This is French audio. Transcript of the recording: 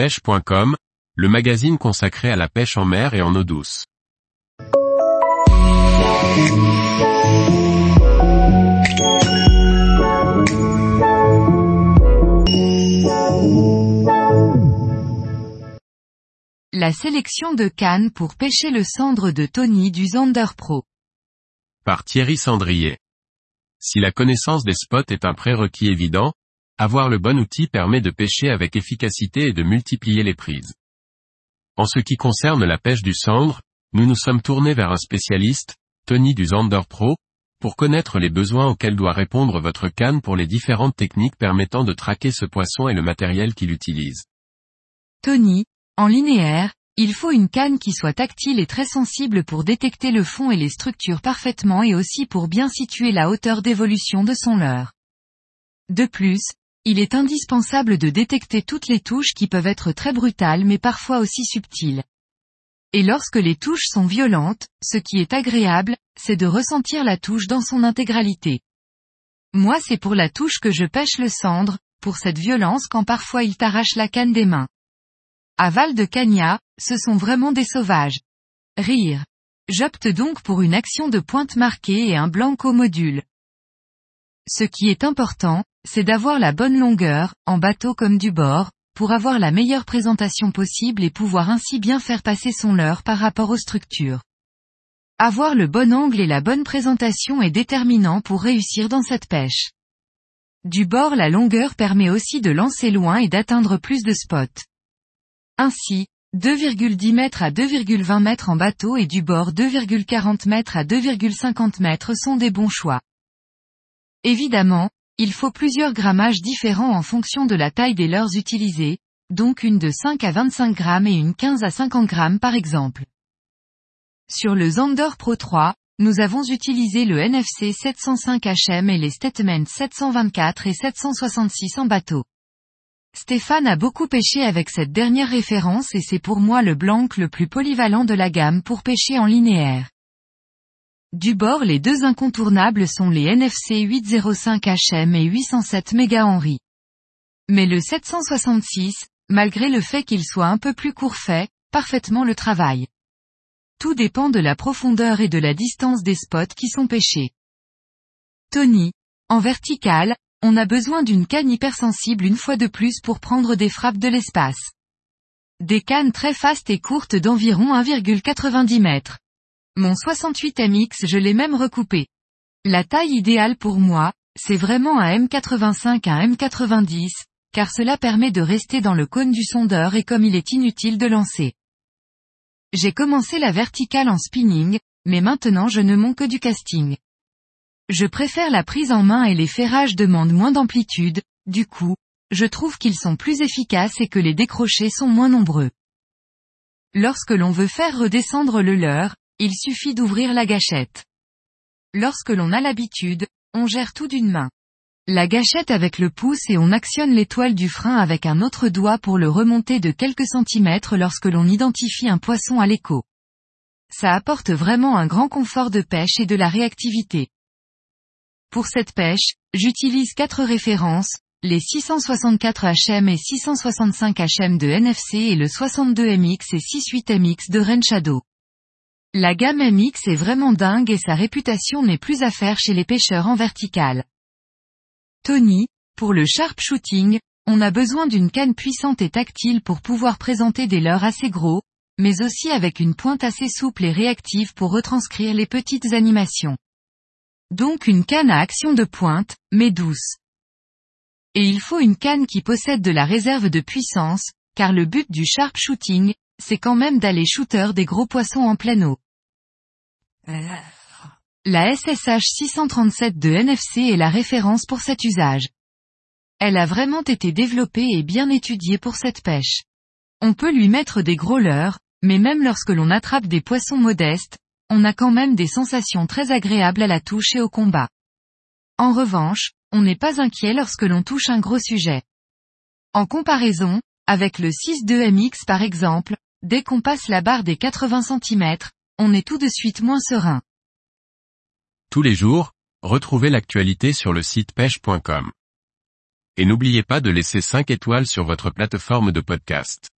pêche.com, le magazine consacré à la pêche en mer et en eau douce. La sélection de cannes pour pêcher le cendre de Tony du Zander Pro. Par Thierry Sandrier. Si la connaissance des spots est un prérequis évident, avoir le bon outil permet de pêcher avec efficacité et de multiplier les prises. En ce qui concerne la pêche du cendre, nous nous sommes tournés vers un spécialiste, Tony du Zander Pro, pour connaître les besoins auxquels doit répondre votre canne pour les différentes techniques permettant de traquer ce poisson et le matériel qu'il utilise. Tony, en linéaire, il faut une canne qui soit tactile et très sensible pour détecter le fond et les structures parfaitement et aussi pour bien situer la hauteur d'évolution de son leurre. De plus, il est indispensable de détecter toutes les touches qui peuvent être très brutales mais parfois aussi subtiles. Et lorsque les touches sont violentes, ce qui est agréable, c'est de ressentir la touche dans son intégralité. Moi c'est pour la touche que je pêche le cendre, pour cette violence quand parfois il t'arrache la canne des mains. À Val de Cagna, ce sont vraiment des sauvages. Rire. J'opte donc pour une action de pointe marquée et un blanco module. Ce qui est important, c'est d'avoir la bonne longueur, en bateau comme du bord, pour avoir la meilleure présentation possible et pouvoir ainsi bien faire passer son leurre par rapport aux structures. Avoir le bon angle et la bonne présentation est déterminant pour réussir dans cette pêche. Du bord la longueur permet aussi de lancer loin et d'atteindre plus de spots. Ainsi, 2,10 mètres à 2,20 mètres en bateau et du bord 2,40 mètres à 2,50 mètres sont des bons choix. Évidemment, il faut plusieurs grammages différents en fonction de la taille des leurres utilisées, donc une de 5 à 25 grammes et une 15 à 50 grammes par exemple. Sur le Zander Pro 3, nous avons utilisé le NFC 705 HM et les Statement 724 et 766 en bateau. Stéphane a beaucoup pêché avec cette dernière référence et c'est pour moi le blanc le plus polyvalent de la gamme pour pêcher en linéaire. Du bord les deux incontournables sont les NFC 805 HM et 807 méga Henry. Mais le 766, malgré le fait qu'il soit un peu plus court fait, parfaitement le travail. Tout dépend de la profondeur et de la distance des spots qui sont pêchés. Tony. En vertical, on a besoin d'une canne hypersensible une fois de plus pour prendre des frappes de l'espace. Des cannes très fastes et courtes d'environ 1,90 mètres. Mon 68MX je l'ai même recoupé. La taille idéale pour moi, c'est vraiment un M85 à un M90, car cela permet de rester dans le cône du sondeur et comme il est inutile de lancer. J'ai commencé la verticale en spinning, mais maintenant je ne monte que du casting. Je préfère la prise en main et les ferrages demandent moins d'amplitude, du coup, je trouve qu'ils sont plus efficaces et que les décrochés sont moins nombreux. Lorsque l'on veut faire redescendre le leurre, il suffit d'ouvrir la gâchette. Lorsque l'on a l'habitude, on gère tout d'une main. La gâchette avec le pouce et on actionne l'étoile du frein avec un autre doigt pour le remonter de quelques centimètres lorsque l'on identifie un poisson à l'écho. Ça apporte vraiment un grand confort de pêche et de la réactivité. Pour cette pêche, j'utilise quatre références, les 664 HM et 665 HM de NFC et le 62MX et 68MX de Rain Shadow. La gamme MX est vraiment dingue et sa réputation n'est plus à faire chez les pêcheurs en vertical. Tony, pour le sharp shooting, on a besoin d'une canne puissante et tactile pour pouvoir présenter des leurres assez gros, mais aussi avec une pointe assez souple et réactive pour retranscrire les petites animations. Donc une canne à action de pointe, mais douce. Et il faut une canne qui possède de la réserve de puissance, car le but du sharp shooting, c'est quand même d'aller shooter des gros poissons en pleine eau. La SSH 637 de NFC est la référence pour cet usage. Elle a vraiment été développée et bien étudiée pour cette pêche. On peut lui mettre des gros leurres, mais même lorsque l'on attrape des poissons modestes, on a quand même des sensations très agréables à la touche et au combat. En revanche, on n'est pas inquiet lorsque l'on touche un gros sujet. En comparaison, avec le 6.2MX par exemple, dès qu'on passe la barre des 80 cm, on est tout de suite moins serein. Tous les jours, retrouvez l'actualité sur le site pêche.com et n'oubliez pas de laisser 5 étoiles sur votre plateforme de podcast.